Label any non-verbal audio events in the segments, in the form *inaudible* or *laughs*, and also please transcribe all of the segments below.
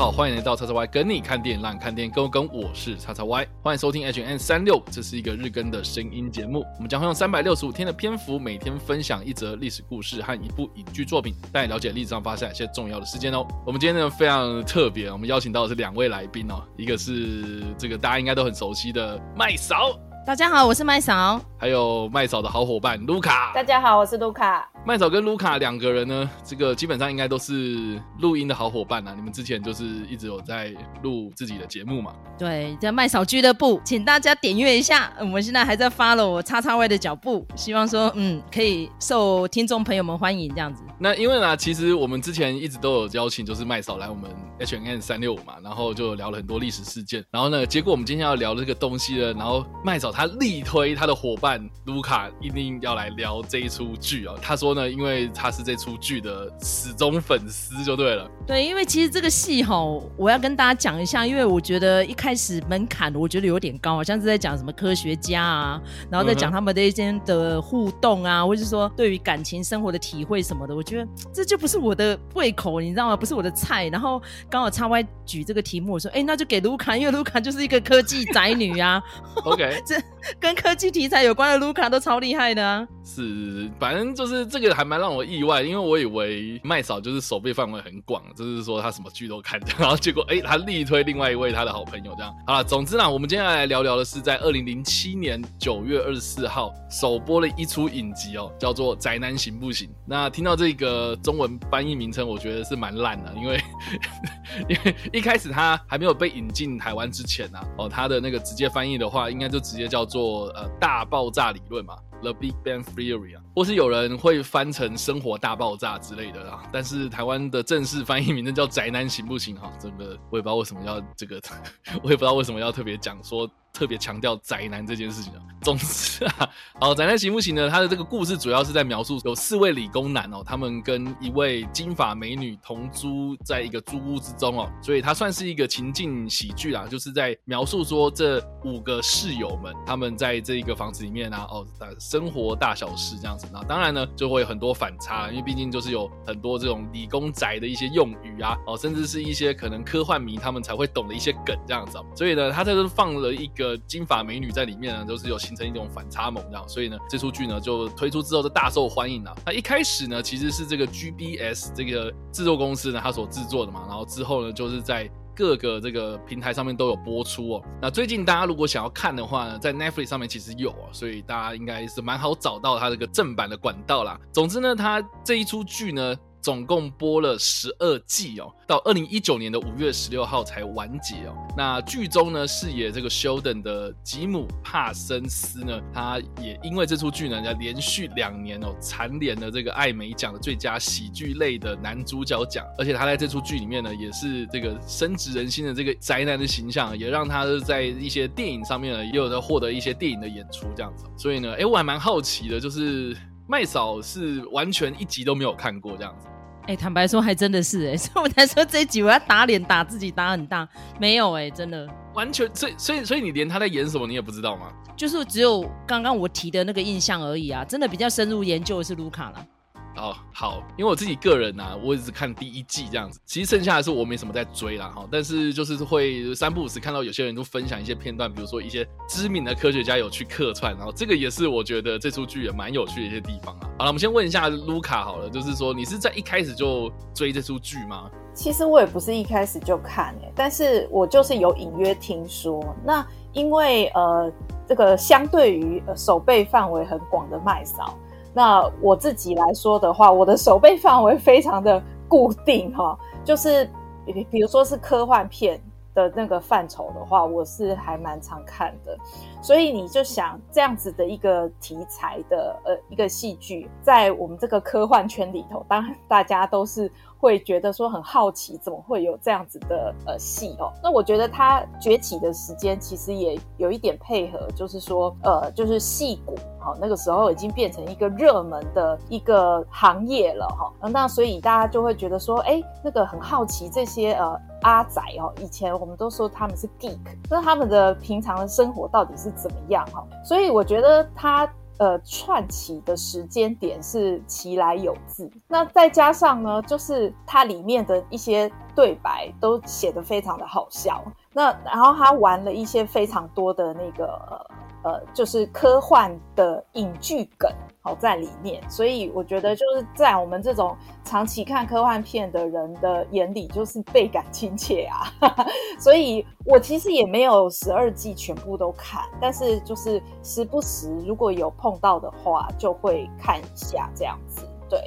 好，欢迎来到叉叉 Y 跟你看电影，让你看电影更跟。我是叉叉 Y，欢迎收听 H N 三六，这是一个日更的声音节目。我们将会用三百六十五天的篇幅，每天分享一则历史故事和一部影剧作品，带你了解历史上发生一些重要的事件哦。我们今天呢非常特别，我们邀请到的是两位来宾哦，一个是这个大家应该都很熟悉的麦嫂。大家好，我是麦嫂，还有麦嫂的好伙伴卢卡。大家好，我是卢卡。麦嫂跟卢卡两个人呢，这个基本上应该都是录音的好伙伴啊。你们之前就是一直有在录自己的节目嘛？对，在麦嫂俱乐部，请大家点阅一下。我们现在还在 follow 叉叉 Y 的脚步，希望说，嗯，可以受听众朋友们欢迎这样子。那因为呢，其实我们之前一直都有邀请，就是麦嫂来我们 H N N 三六五嘛，然后就聊了很多历史事件。然后呢，结果我们今天要聊这个东西呢，然后麦嫂她力推她的伙伴卢卡一定要来聊这一出剧哦。他说呢，因为他是这出剧的始终粉丝，就对了。对，因为其实这个戏哈，我要跟大家讲一下，因为我觉得一开始门槛我觉得有点高，好像是在讲什么科学家啊，然后在讲他们的一些的互动啊，或者是说对于感情生活的体会什么的，我觉得这就不是我的胃口，你知道吗？不是我的菜。然后刚好叉 Y 举这个题目，我说，哎，那就给卢卡，因为卢卡就是一个科技宅女啊。OK，*laughs* 这跟科技题材有关的卢卡都超厉害的啊。是，反正就是这个还蛮让我意外，因为我以为麦嫂就是手背范围很广，就是说他什么剧都看，*laughs* 然后结果哎，他力推另外一位他的好朋友这样。好了，总之呢，我们接下来聊聊的是在二零零七年九月二十四号首播了一出影集哦，叫做《宅男行不行》。那听到这个中文翻译名称，我觉得是蛮烂的，因为 *laughs* 因为一开始他还没有被引进台湾之前呢，哦，他的那个直接翻译的话，应该就直接叫做呃大爆炸理论嘛。The Big Bang Theory 啊，或是有人会翻成《生活大爆炸》之类的啦，但是台湾的正式翻译名字叫《宅男行不行》哈，这个我也不知道为什么要这个，*laughs* 我也不知道为什么要特别讲说。特别强调宅男这件事情啊。总之啊，好，宅男行不行呢？他的这个故事主要是在描述有四位理工男哦，他们跟一位金发美女同租在一个租屋之中哦，所以它算是一个情境喜剧啦，就是在描述说这五个室友们他们在这一个房子里面啊，哦，生活大小事这样子。那当然呢，就会有很多反差，因为毕竟就是有很多这种理工宅的一些用语啊，哦，甚至是一些可能科幻迷他们才会懂的一些梗这样子。所以呢，他在这放了一。个金发美女在里面呢，就是有形成一种反差萌这样，所以呢，这出剧呢就推出之后就大受欢迎了。那一开始呢，其实是这个 GBS 这个制作公司呢，它所制作的嘛，然后之后呢，就是在各个这个平台上面都有播出哦。那最近大家如果想要看的话呢，在 Netflix 上面其实有啊，所以大家应该是蛮好找到它这个正版的管道啦。总之呢，它这一出剧呢。总共播了十二季哦，到二零一九年的五月十六号才完结哦。那剧中呢，饰演这个 Sheldon 的吉姆帕森斯呢，他也因为这出剧呢，要连续两年哦蝉联了这个艾美奖的最佳喜剧类的男主角奖。而且他在这出剧里面呢，也是这个深植人心的这个宅男的形象，也让他在一些电影上面呢，也有在获得一些电影的演出这样子。所以呢，哎，我还蛮好奇的，就是麦嫂是完全一集都没有看过这样子。哎，坦白说，还真的是哎，*laughs* 所以我才说这一集我要打脸打自己打很大，没有哎，真的完全，所以所以所以你连他在演什么你也不知道吗？就是只有刚刚我提的那个印象而已啊，真的比较深入研究的是卢卡了。哦，好，因为我自己个人呐，我只看第一季这样子，其实剩下的是我没什么在追啦，哈，但是就是会三不五时看到有些人都分享一些片段，比如说一些知名的科学家有去客串，然后这个也是我觉得这出剧也蛮有趣的一些地方啊。好了，我们先问一下卢卡好了，就是说你是在一开始就追这出剧吗？其实我也不是一开始就看诶，但是我就是有隐约听说，那因为呃这个相对于手背范围很广的麦嫂。那我自己来说的话，我的手背范围非常的固定哈，就是比比如说是科幻片的那个范畴的话，我是还蛮常看的。所以你就想这样子的一个题材的呃一个戏剧，在我们这个科幻圈里头，当然大家都是会觉得说很好奇，怎么会有这样子的呃戏哦？那我觉得它崛起的时间其实也有一点配合，就是说呃就是戏骨。好，那个时候已经变成一个热门的一个行业了哈。那所以大家就会觉得说，哎，那个很好奇这些呃阿仔哦，以前我们都说他们是 geek，那他们的平常的生活到底是怎么样哈？所以我觉得他呃串起的时间点是其来有自，那再加上呢，就是它里面的一些对白都写得非常的好笑，那然后他玩了一些非常多的那个呃，就是科幻的影剧梗。好在里面，所以我觉得就是在我们这种长期看科幻片的人的眼里，就是倍感亲切啊。*laughs* 所以我其实也没有十二季全部都看，但是就是时不时如果有碰到的话，就会看一下这样子。对。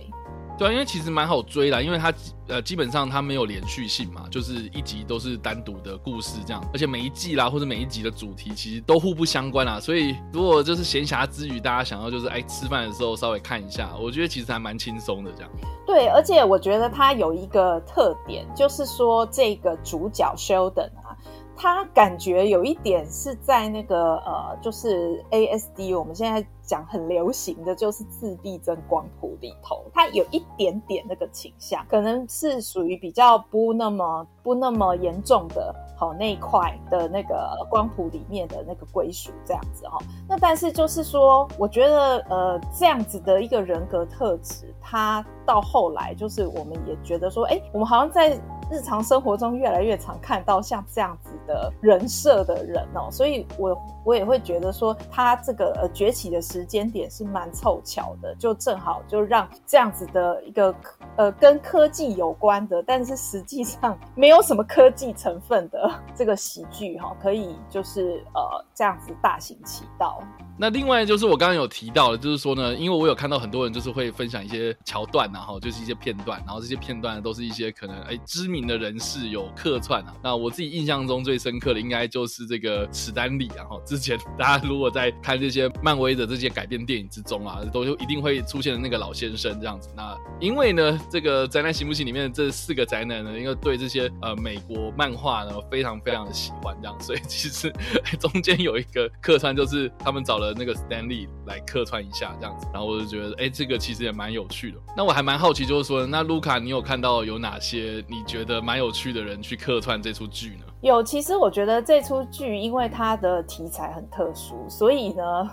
对啊，因为其实蛮好追的，因为它呃基本上它没有连续性嘛，就是一集都是单独的故事这样，而且每一季啦或者每一集的主题其实都互不相关啦，所以如果就是闲暇之余大家想要就是哎吃饭的时候稍微看一下，我觉得其实还蛮轻松的这样。对，而且我觉得它有一个特点，就是说这个主角 Sheldon 啊，他感觉有一点是在那个呃，就是 ASD 我们现在。讲很流行的就是自闭症光谱里头，它有一点点那个倾向，可能是属于比较不那么不那么严重的，好那一块的那个光谱里面的那个归属这样子哈。那但是就是说，我觉得呃这样子的一个人格特质，他到后来就是我们也觉得说，哎，我们好像在日常生活中越来越常看到像这样子的人设的人哦，所以我我也会觉得说，他这个崛起的。时间点是蛮凑巧的，就正好就让这样子的一个呃跟科技有关的，但是实际上没有什么科技成分的这个喜剧哈，可以就是呃这样子大行其道。那另外就是我刚刚有提到的，就是说呢，因为我有看到很多人就是会分享一些桥段，然后就是一些片段，然后这些片段都是一些可能哎知名的人士有客串啊。那我自己印象中最深刻的应该就是这个史丹利，然后之前大家如果在看这些漫威的这些改编电影之中啊，都就一定会出现的那个老先生这样子。那因为呢，这个宅男行不行里面的这四个宅男呢，因为对这些呃美国漫画呢非常非常的喜欢这样，所以其实 *laughs* 中间有一个客串就是他们找了。那个 Stanley 来客串一下这样子，然后我就觉得，哎，这个其实也蛮有趣的。那我还蛮好奇，就是说，那卢卡，你有看到有哪些你觉得蛮有趣的人去客串这出剧呢？有，其实我觉得这出剧，因为它的题材很特殊，所以呢，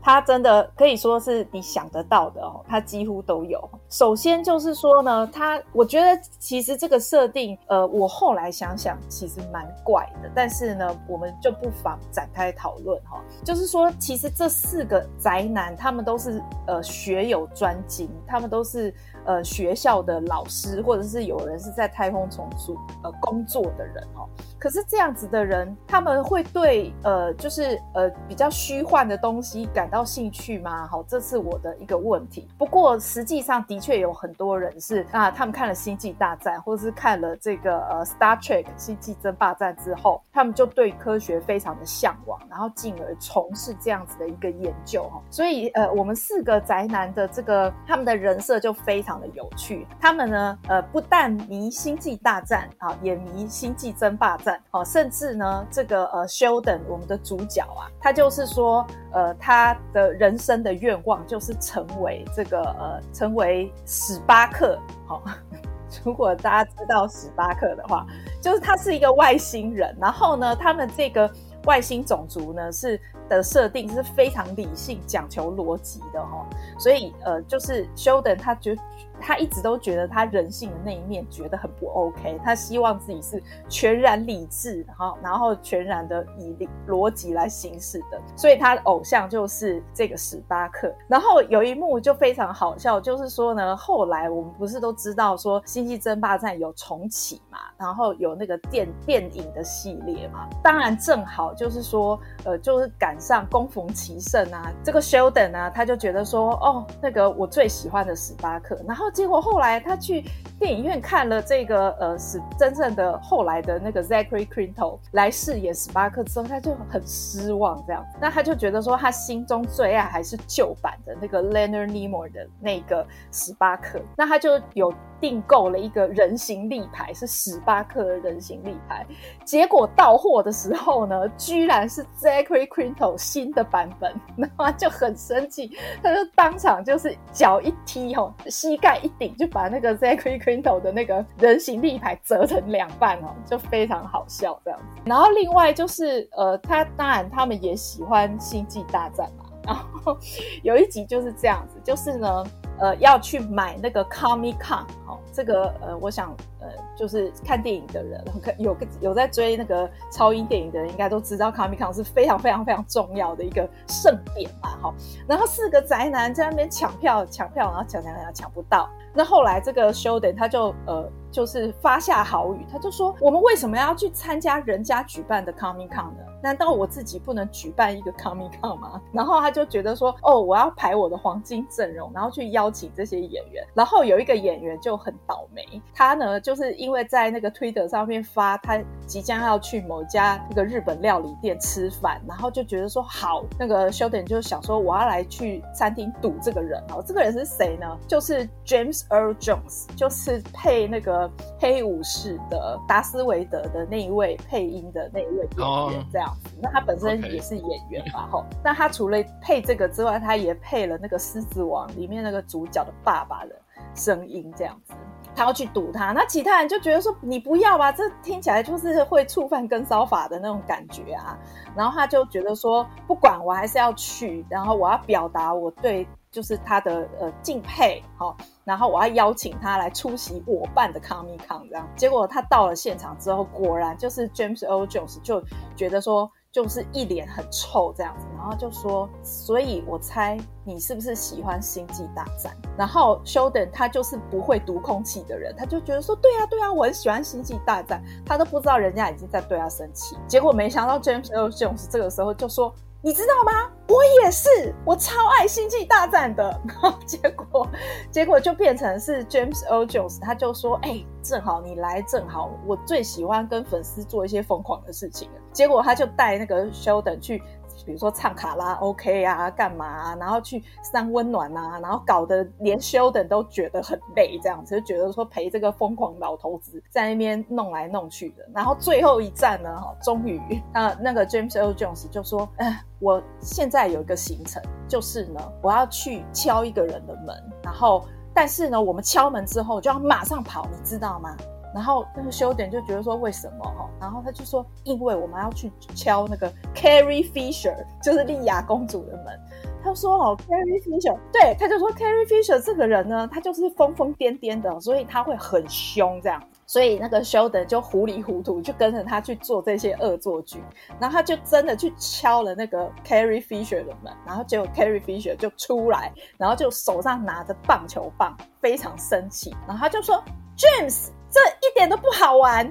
它真的可以说是你想得到的哦，它几乎都有。首先就是说呢，它我觉得其实这个设定，呃，我后来想想，其实蛮怪的。但是呢，我们就不妨展开讨论哈。就是说，其实这四个宅男，他们都是呃学有专精，他们都是。呃，学校的老师，或者是有人是在太空重组呃工作的人哦。可是这样子的人，他们会对呃，就是呃比较虚幻的东西感到兴趣吗？好，这是我的一个问题。不过实际上的确有很多人是啊，他们看了《星际大战》或者是看了这个呃《Star Trek》星际争霸战之后，他们就对科学非常的向往，然后进而从事这样子的一个研究哈。所以呃，我们四个宅男的这个他们的人设就非常。常的有趣，他们呢，呃，不但迷星际大战啊，也迷星际争霸战哦，甚至呢，这个呃，Sheldon 我们的主角啊，他就是说，呃，他的人生的愿望就是成为这个呃，成为史巴克。好，*laughs* 如果大家知道史巴克的话，就是他是一个外星人，然后呢，他们这个外星种族呢是。的设定是非常理性、讲求逻辑的哈，所以呃，就是休登他觉他一直都觉得他人性的那一面觉得很不 OK，他希望自己是全然理智，然后然后全然的以逻辑来行事的，所以他的偶像就是这个史巴克。然后有一幕就非常好笑，就是说呢，后来我们不是都知道说《星际争霸战》有重启嘛，然后有那个电电影的系列嘛，当然正好就是说呃，就是赶。上攻逢其胜啊，这个 Sheldon 啊，他就觉得说，哦，那个我最喜欢的史巴克，然后结果后来他去电影院看了这个呃是真正的后来的那个 Zachary Quinto 来饰演史巴克之后，他就很失望这样，那他就觉得说他心中最爱还是旧版的那个 Leonard Nimoy 的那个史巴克，那他就有。订购了一个人形立牌，是史巴克的人形立牌。结果到货的时候呢，居然是 Zachary Quinto 新的版本，然后就很生气，他就当场就是脚一踢，吼，膝盖一顶，就把那个 Zachary Quinto 的那个人形立牌折成两半哦，就非常好笑这样。然后另外就是呃，他当然他们也喜欢星际大战嘛。然后有一集就是这样子，就是呢，呃，要去买那个 Comic Con，好，这个呃，我想呃，就是看电影的人，看有个有在追那个超英电影的人，应该都知道 Comic Con 是非常非常非常重要的一个盛典嘛，哈。然后四个宅男在那边抢票抢票，然后抢抢抢抢不到。那后来这个 Sheldon 他就呃。就是发下豪语，他就说：“我们为什么要去参加人家举办的 Comic Con 呢？难道我自己不能举办一个 Comic Con 吗？”然后他就觉得说：“哦，我要排我的黄金阵容，然后去邀请这些演员。”然后有一个演员就很倒霉，他呢就是因为在那个 Twitter 上面发他即将要去某家那个日本料理店吃饭，然后就觉得说：“好，那个 Sheldon 就想说我要来去餐厅堵这个人哦，这个人是谁呢？就是 James Earl Jones，就是配那个。”黑武士的达斯维德的那一位配音的那一位演员，这样子，那他本身也是演员嘛，吼。那他除了配这个之外，他也配了那个《狮子王》里面那个主角的爸爸的声音，这样子。他要去堵他，那其他人就觉得说你不要吧，这听起来就是会触犯跟骚法的那种感觉啊。然后他就觉得说不管我还是要去，然后我要表达我对。就是他的呃敬佩，好，然后我要邀请他来出席我办的 Comic Con 这样，结果他到了现场之后，果然就是 James O. Jones 就觉得说，就是一脸很臭这样子，然后就说，所以我猜你是不是喜欢星际大战？然后 Sheldon 他就是不会读空气的人，他就觉得说，对啊对啊，我很喜欢星际大战，他都不知道人家已经在对他生气，结果没想到 James Earl Jones 这个时候就说。你知道吗？我也是，我超爱《星际大战》的。*laughs* 结果，结果就变成是 James O'Jones，他就说：“哎，正好你来，正好我最喜欢跟粉丝做一些疯狂的事情。”结果他就带那个 Sheldon 去。比如说唱卡拉 OK 啊，干嘛？然后去散温暖啊，然后搞得连休等都觉得很累，这样子就觉得说陪这个疯狂老头子在那边弄来弄去的。然后最后一站呢，哈，终于啊，那个 James Earl Jones 就说：“哎，我现在有一个行程，就是呢，我要去敲一个人的门，然后但是呢，我们敲门之后就要马上跑，你知道吗？”然后那个修点就觉得说为什么哈？然后他就说因为我们要去敲那个 Carrie Fisher，就是莉亚公主的门。他说哦，Carrie Fisher，对，他就说 Carrie Fisher 这个人呢，他就是疯疯癫癫的，所以他会很凶这样。所以那个修德就糊里糊涂就跟着他去做这些恶作剧，然后他就真的去敲了那个 Carrie Fisher 的门，然后结果 Carrie Fisher 就出来，然后就手上拿着棒球棒，非常生气，然后他就说 James。这一点都不好玩，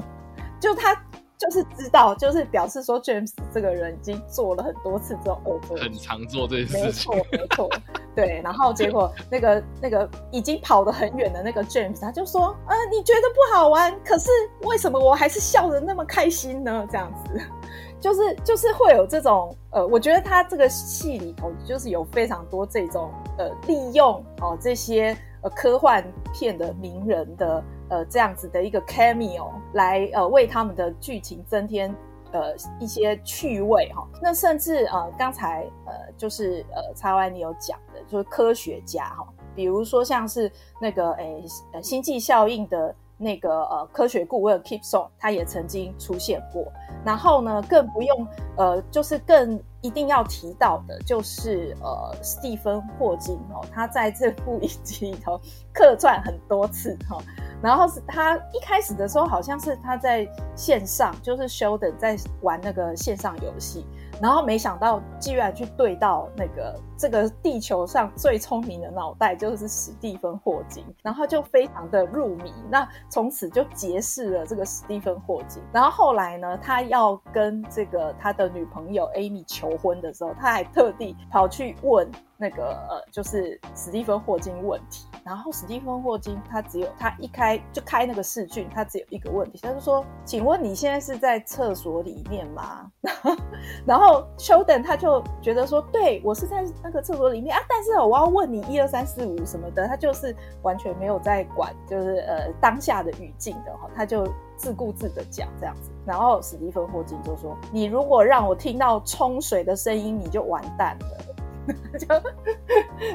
*laughs* 就他就是知道，就是表示说 James 这个人已经做了很多次这种恶作剧，很常做这些事情，没错没错，对。然后结果 *laughs* 那个那个已经跑得很远的那个 James，他就说：“呃，你觉得不好玩，可是为什么我还是笑得那么开心呢？”这样子，*laughs* 就是就是会有这种呃，我觉得他这个戏里头就是有非常多这种呃利用哦这些呃科幻片的名人的。呃，这样子的一个 cameo 来呃为他们的剧情增添呃一些趣味哈。那甚至呃刚才呃就是呃叉 Y 你有讲的，就是科学家哈，比如说像是那个诶呃星际效应的那个呃科学顾问 Keep Song，他也曾经出现过。然后呢，更不用呃就是更一定要提到的，就是呃史蒂芬霍金哦，他在这部影集里头 *laughs* 客串很多次哈。然后是他一开始的时候，好像是他在线上，就是 Sheldon 在玩那个线上游戏。然后没想到，居然去对到那个这个地球上最聪明的脑袋，就是史蒂芬霍金，然后就非常的入迷。那从此就结识了这个史蒂芬霍金。然后后来呢，他要跟这个他的女朋友 Amy 求婚的时候，他还特地跑去问那个呃，就是史蒂芬霍金问题。然后史蒂芬霍金他只有他一开就开那个视讯，他只有一个问题，他就说：“请问你现在是在厕所里面吗？” *laughs* 然后。后丘等他就觉得说，对我是在那个厕所里面啊，但是我要问你一二三四五什么的，他就是完全没有在管，就是呃当下的语境的哈，他就自顾自的讲这样子。然后史蒂芬霍金就说，你如果让我听到冲水的声音，你就完蛋了，*laughs* 就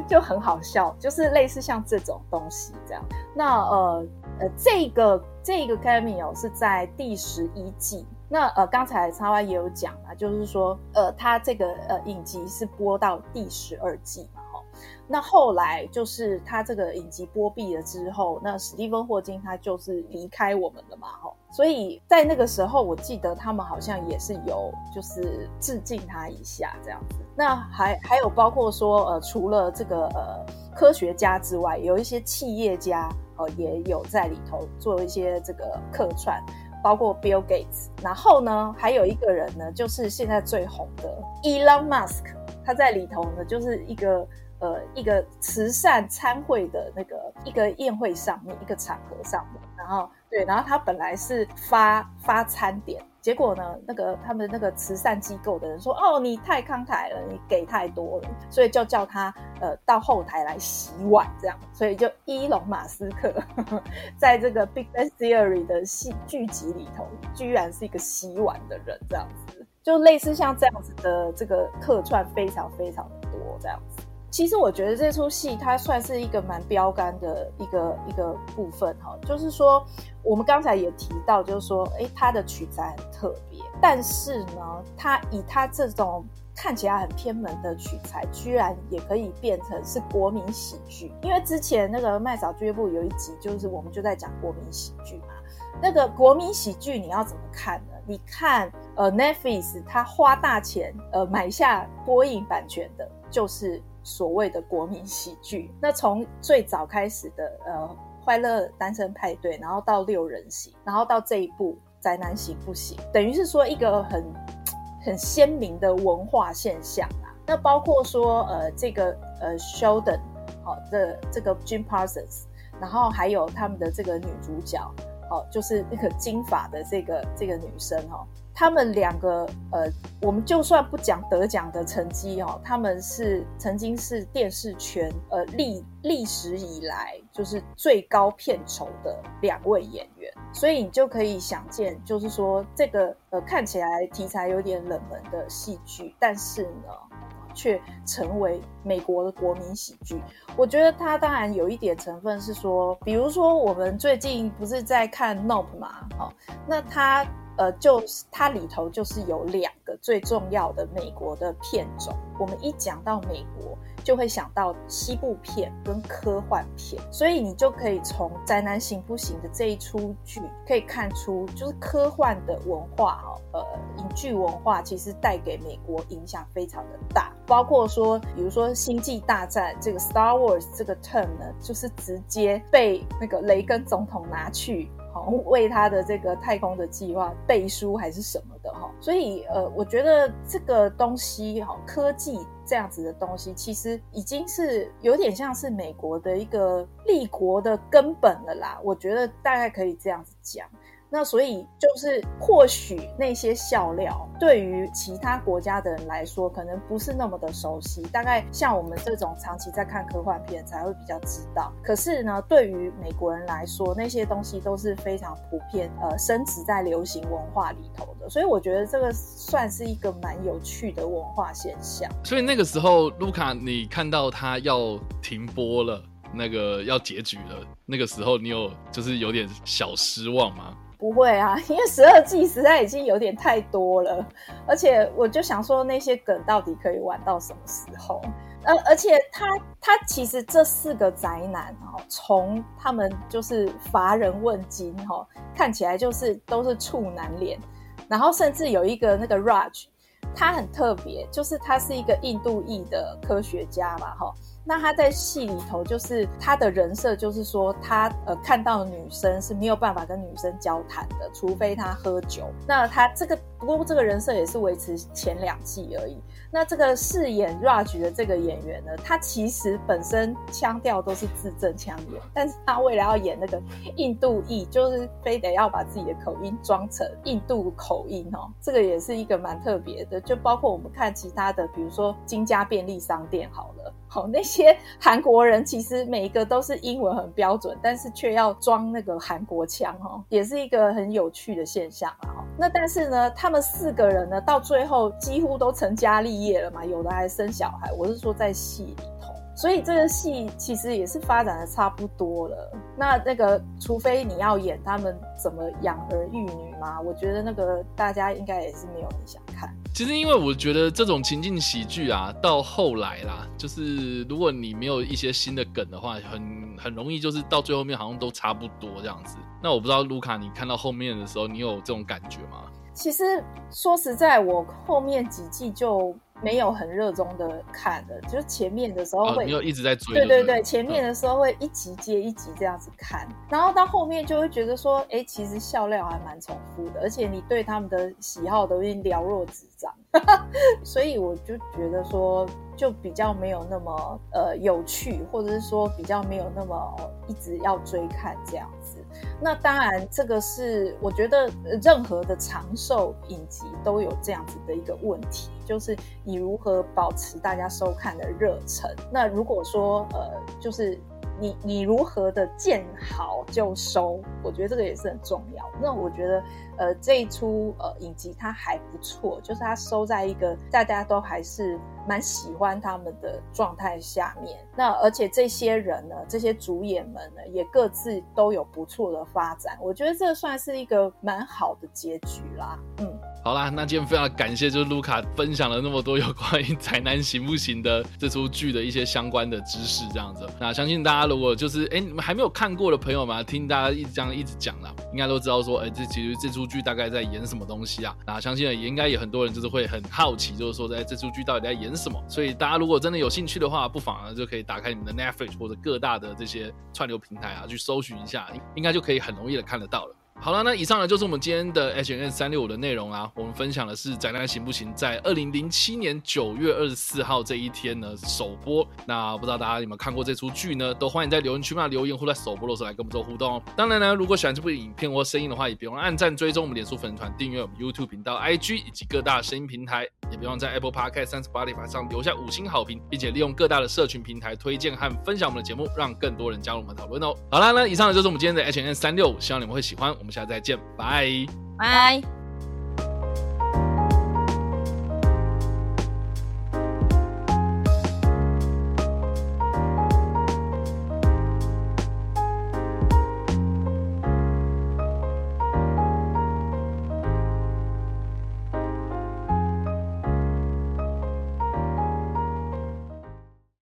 就很好笑，就是类似像这种东西这样。那呃呃，这个这个 cameo 是在第十一季。那呃，刚才叉 Y 也有讲啊，就是说呃，他这个呃影集是播到第十二季嘛。那后来就是他这个影集播毕了之后，那史蒂芬霍金他就是离开我们了嘛，哈，所以在那个时候，我记得他们好像也是有就是致敬他一下这样子。那还还有包括说，呃，除了这个呃科学家之外，有一些企业家呃也有在里头做一些这个客串，包括 Bill Gates。然后呢，还有一个人呢，就是现在最红的 Elon Musk，他在里头呢就是一个。呃，一个慈善参会的那个一个宴会上面，一个场合上面，然后对，然后他本来是发发餐点，结果呢，那个他们那个慈善机构的人说，哦，你太慷慨了，你给太多了，所以就叫他呃到后台来洗碗，这样，所以就伊隆马斯克 *laughs* 在这个 Big Bang Theory 的戏剧集里头，居然是一个洗碗的人，这样子，就类似像这样子的这个客串非常非常的多，这样子。其实我觉得这出戏它算是一个蛮标杆的一个一个部分哈，就是说我们刚才也提到，就是说，哎，它的取材很特别，但是呢，它以它这种看起来很偏门的取材，居然也可以变成是国民喜剧。因为之前那个麦嫂俱乐部有一集，就是我们就在讲国民喜剧嘛。那个国民喜剧你要怎么看呢？你看，呃，Netflix 它花大钱呃买下播映版权的，就是。所谓的国民喜剧，那从最早开始的呃快乐单身派对，然后到六人行，然后到这一部宅男行不行，等于是说一个很很鲜明的文化现象啊。那包括说呃这个呃 Sheldon 好的这个 Jim Parsons，然后还有他们的这个女主角，哦就是那个金发的这个这个女生哦。他们两个，呃，我们就算不讲得奖的成绩哦，他们是曾经是电视圈呃历历史以来就是最高片酬的两位演员，所以你就可以想见，就是说这个呃看起来题材有点冷门的戏剧，但是呢，却成为美国的国民喜剧。我觉得它当然有一点成分是说，比如说我们最近不是在看《Nope》嘛，好，那它。呃，就是它里头就是有两个最重要的美国的片种。我们一讲到美国，就会想到西部片跟科幻片，所以你就可以从《宅男行不行》的这一出剧可以看出，就是科幻的文化哦，呃，影剧文化其实带给美国影响非常的大。包括说，比如说《星际大战》这个 Star Wars 这个 term 呢，就是直接被那个雷根总统拿去。为他的这个太空的计划背书还是什么的哈，所以呃，我觉得这个东西哈，科技这样子的东西，其实已经是有点像是美国的一个立国的根本了啦。我觉得大概可以这样子讲。那所以就是，或许那些笑料对于其他国家的人来说，可能不是那么的熟悉。大概像我们这种长期在看科幻片，才会比较知道。可是呢，对于美国人来说，那些东西都是非常普遍，呃，升值在流行文化里头的。所以我觉得这个算是一个蛮有趣的文化现象。所以那个时候，卢卡，你看到他要停播了，那个要结局了，那个时候你有就是有点小失望吗？不会啊，*laughs* 因为十二季实在已经有点太多了，而且我就想说那些梗到底可以玩到什么时候？而而且他他其实这四个宅男哦，从他们就是乏人问津哈，看起来就是都是处男脸，然后甚至有一个那个 Raj，他很特别，就是他是一个印度裔的科学家嘛哈。那他在戏里头，就是他的人设，就是说他呃看到女生是没有办法跟女生交谈的，除非他喝酒。那他这个不过这个人设也是维持前两季而已。那这个饰演 Raj 的这个演员呢，他其实本身腔调都是字正腔圆，但是他为了要演那个印度裔，就是非得要把自己的口音装成印度口音哦。这个也是一个蛮特别的。就包括我们看其他的，比如说金家便利商店好了。好，那些韩国人其实每一个都是英文很标准，但是却要装那个韩国腔，哈，也是一个很有趣的现象啊。哈，那但是呢，他们四个人呢，到最后几乎都成家立业了嘛，有的还生小孩。我是说在戏里头。所以这个戏其实也是发展的差不多了。那那个，除非你要演他们怎么养儿育女嘛，我觉得那个大家应该也是没有人想。其实，因为我觉得这种情境喜剧啊，到后来啦，就是如果你没有一些新的梗的话，很很容易就是到最后面好像都差不多这样子。那我不知道卢卡，你看到后面的时候，你有这种感觉吗？其实说实在，我后面几季就。没有很热衷的看的，就是前面的时候会，你有一直在追，对对对，前面的时候会一集接一集这样子看，然后到后面就会觉得说，哎，其实笑料还蛮重复的，而且你对他们的喜好都已经了若指掌，所以我就觉得说。就比较没有那么呃有趣，或者是说比较没有那么一直要追看这样子。那当然，这个是我觉得任何的长寿影集都有这样子的一个问题，就是你如何保持大家收看的热忱。那如果说呃，就是你你如何的见好就收，我觉得这个也是很重要。那我觉得。呃，这一出呃影集它还不错，就是它收在一个大家都还是蛮喜欢他们的状态下面。那而且这些人呢，这些主演们呢，也各自都有不错的发展。我觉得这算是一个蛮好的结局啦。嗯。好啦，那今天非常感谢，就是卢卡分享了那么多有关于宅男行不行的这出剧的一些相关的知识，这样子。那相信大家如果就是哎，你们还没有看过的朋友们，听大家一直这样一直讲了，应该都知道说，哎，这其实这出剧大概在演什么东西啊？那相信也应该有很多人就是会很好奇，就是说在这出剧到底在演什么。所以大家如果真的有兴趣的话，不妨呢就可以打开你们的 Netflix 或者各大的这些串流平台啊，去搜寻一下，应该就可以很容易的看得到了。好了，那以上呢就是我们今天的 H N 三六五的内容啦。我们分享的是《宅男行不行》在二零零七年九月二十四号这一天呢首播。那不知道大家有没有看过这出剧呢？都欢迎在留言区嘛留言，或在首播的时候来跟我们做互动哦。当然呢，如果喜欢这部影片或声音的话，也别忘按赞、追踪我们脸书粉丝团、订阅我们 YouTube 频道、IG 以及各大声音平台，也别忘在 Apple Podcast、三十八里法上留下五星好评，并且利用各大的社群平台推荐和分享我们的节目，让更多人加入我们讨论哦。好啦，那以上呢就是我们今天的 H N 三六五，希望你们会喜欢。我们下次再见，拜。拜。